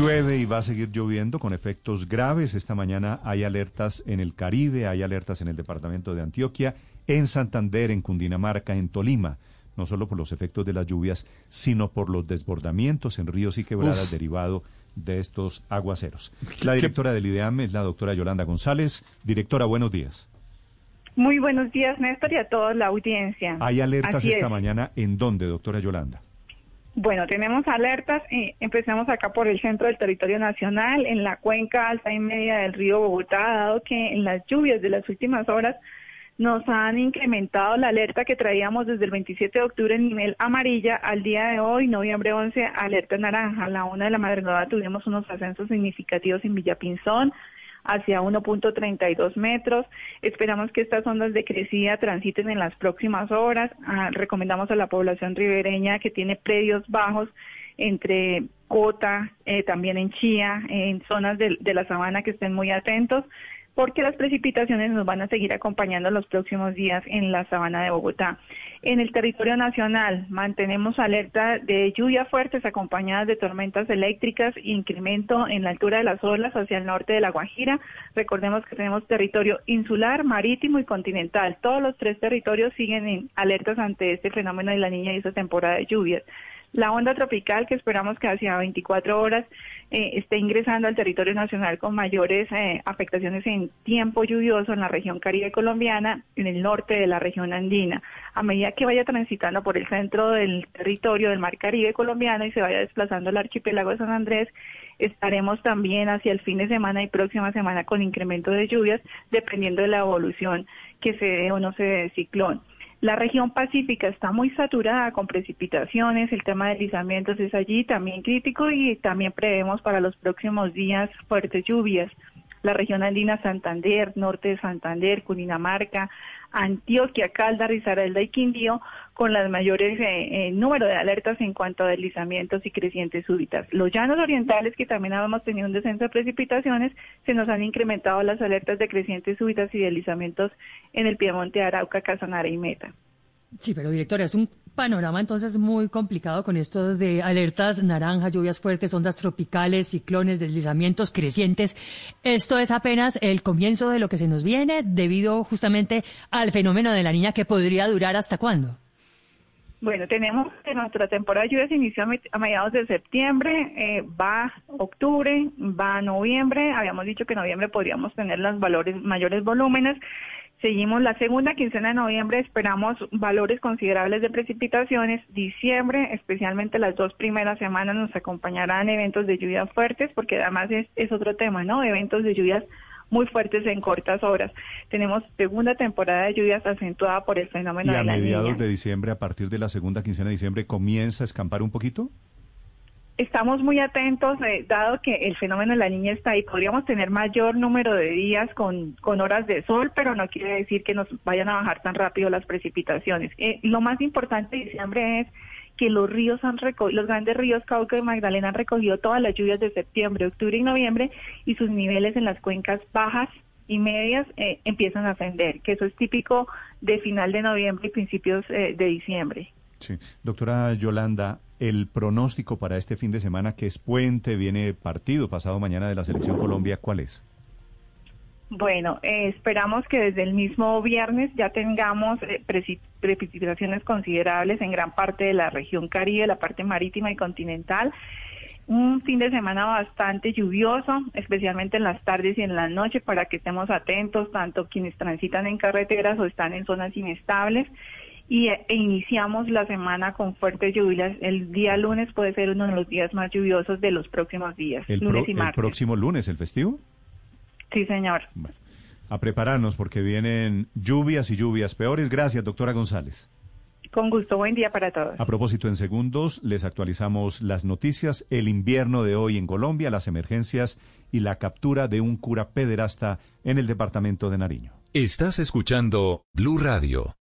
Llueve y va a seguir lloviendo con efectos graves. Esta mañana hay alertas en el Caribe, hay alertas en el departamento de Antioquia, en Santander, en Cundinamarca, en Tolima, no solo por los efectos de las lluvias, sino por los desbordamientos en ríos y quebradas derivado de estos aguaceros. La directora del IDEAM es la doctora Yolanda González. Directora, buenos días. Muy buenos días, Néstor, y a toda la audiencia. ¿Hay alertas esta mañana en dónde, doctora Yolanda? Bueno, tenemos alertas. Eh, empezamos acá por el centro del territorio nacional, en la cuenca alta y media del río Bogotá, dado que en las lluvias de las últimas horas nos han incrementado la alerta que traíamos desde el 27 de octubre en nivel amarilla al día de hoy, noviembre 11, alerta naranja. A la una de la madrugada tuvimos unos ascensos significativos en Villapinzón, hacia 1.32 metros. Esperamos que estas ondas de crecida transiten en las próximas horas. Ah, recomendamos a la población ribereña que tiene predios bajos entre Cota, eh, también en Chía, en zonas de la sabana que estén muy atentos porque las precipitaciones nos van a seguir acompañando los próximos días en la sabana de Bogotá. En el territorio nacional mantenemos alerta de lluvias fuertes acompañadas de tormentas eléctricas, incremento en la altura de las olas hacia el norte de la Guajira. Recordemos que tenemos territorio insular, marítimo y continental. Todos los tres territorios siguen en alertas ante este fenómeno de la niña y esta temporada de lluvias. La onda tropical que esperamos que hacia 24 horas eh, esté ingresando al territorio nacional con mayores eh, afectaciones en tiempo lluvioso en la región caribe colombiana, en el norte de la región andina. A medida que vaya transitando por el centro del territorio del mar Caribe colombiano y se vaya desplazando al archipiélago de San Andrés, estaremos también hacia el fin de semana y próxima semana con incremento de lluvias, dependiendo de la evolución que se dé o no se dé ciclón. La región pacífica está muy saturada con precipitaciones, el tema de deslizamientos es allí también crítico y también prevemos para los próximos días fuertes lluvias. La región andina Santander, norte de Santander, Cundinamarca, Antioquia, Calda, Risaralda y Quindío con las mayores eh, eh, número de alertas en cuanto a deslizamientos y crecientes súbitas. Los llanos orientales, que también habíamos tenido un descenso de precipitaciones, se nos han incrementado las alertas de crecientes súbitas y deslizamientos en el Piemonte, Arauca, Casanare y Meta. Sí, pero directora, es un panorama entonces muy complicado con estos de alertas naranja, lluvias fuertes, ondas tropicales, ciclones, deslizamientos crecientes. Esto es apenas el comienzo de lo que se nos viene debido justamente al fenómeno de la niña que podría durar hasta cuándo. Bueno, tenemos que nuestra temporada de lluvias inició a mediados de septiembre, eh, va octubre, va noviembre. Habíamos dicho que en noviembre podríamos tener los valores mayores volúmenes. Seguimos la segunda quincena de noviembre, esperamos valores considerables de precipitaciones. Diciembre, especialmente las dos primeras semanas, nos acompañarán eventos de lluvias fuertes, porque además es, es otro tema, ¿no? Eventos de lluvias muy fuertes en cortas horas. Tenemos segunda temporada de lluvias acentuada por el fenómeno de la niña. ¿Y a mediados de diciembre, a partir de la segunda quincena de diciembre, comienza a escampar un poquito? Estamos muy atentos, eh, dado que el fenómeno de la niña está ahí. Podríamos tener mayor número de días con, con horas de sol, pero no quiere decir que nos vayan a bajar tan rápido las precipitaciones. Eh, lo más importante de diciembre es que los ríos han recogido, los grandes ríos Cauca y Magdalena han recogido todas las lluvias de septiembre, octubre y noviembre y sus niveles en las cuencas bajas y medias eh, empiezan a ascender, que eso es típico de final de noviembre y principios de diciembre. Sí. Doctora Yolanda, el pronóstico para este fin de semana, que es puente, viene partido pasado mañana de la Selección Colombia, ¿cuál es? Bueno, eh, esperamos que desde el mismo viernes ya tengamos eh, precipitaciones considerables en gran parte de la región Caribe, la parte marítima y continental. Un fin de semana bastante lluvioso, especialmente en las tardes y en la noche, para que estemos atentos, tanto quienes transitan en carreteras o están en zonas inestables y e iniciamos la semana con fuertes lluvias. El día lunes puede ser uno de los días más lluviosos de los próximos días, el lunes y martes. ¿El próximo lunes, el festivo? Sí, señor. a prepararnos porque vienen lluvias y lluvias peores. Gracias, doctora González. Con gusto, buen día para todos. A propósito, en segundos les actualizamos las noticias, el invierno de hoy en Colombia, las emergencias y la captura de un cura pederasta en el departamento de Nariño. Estás escuchando Blue Radio.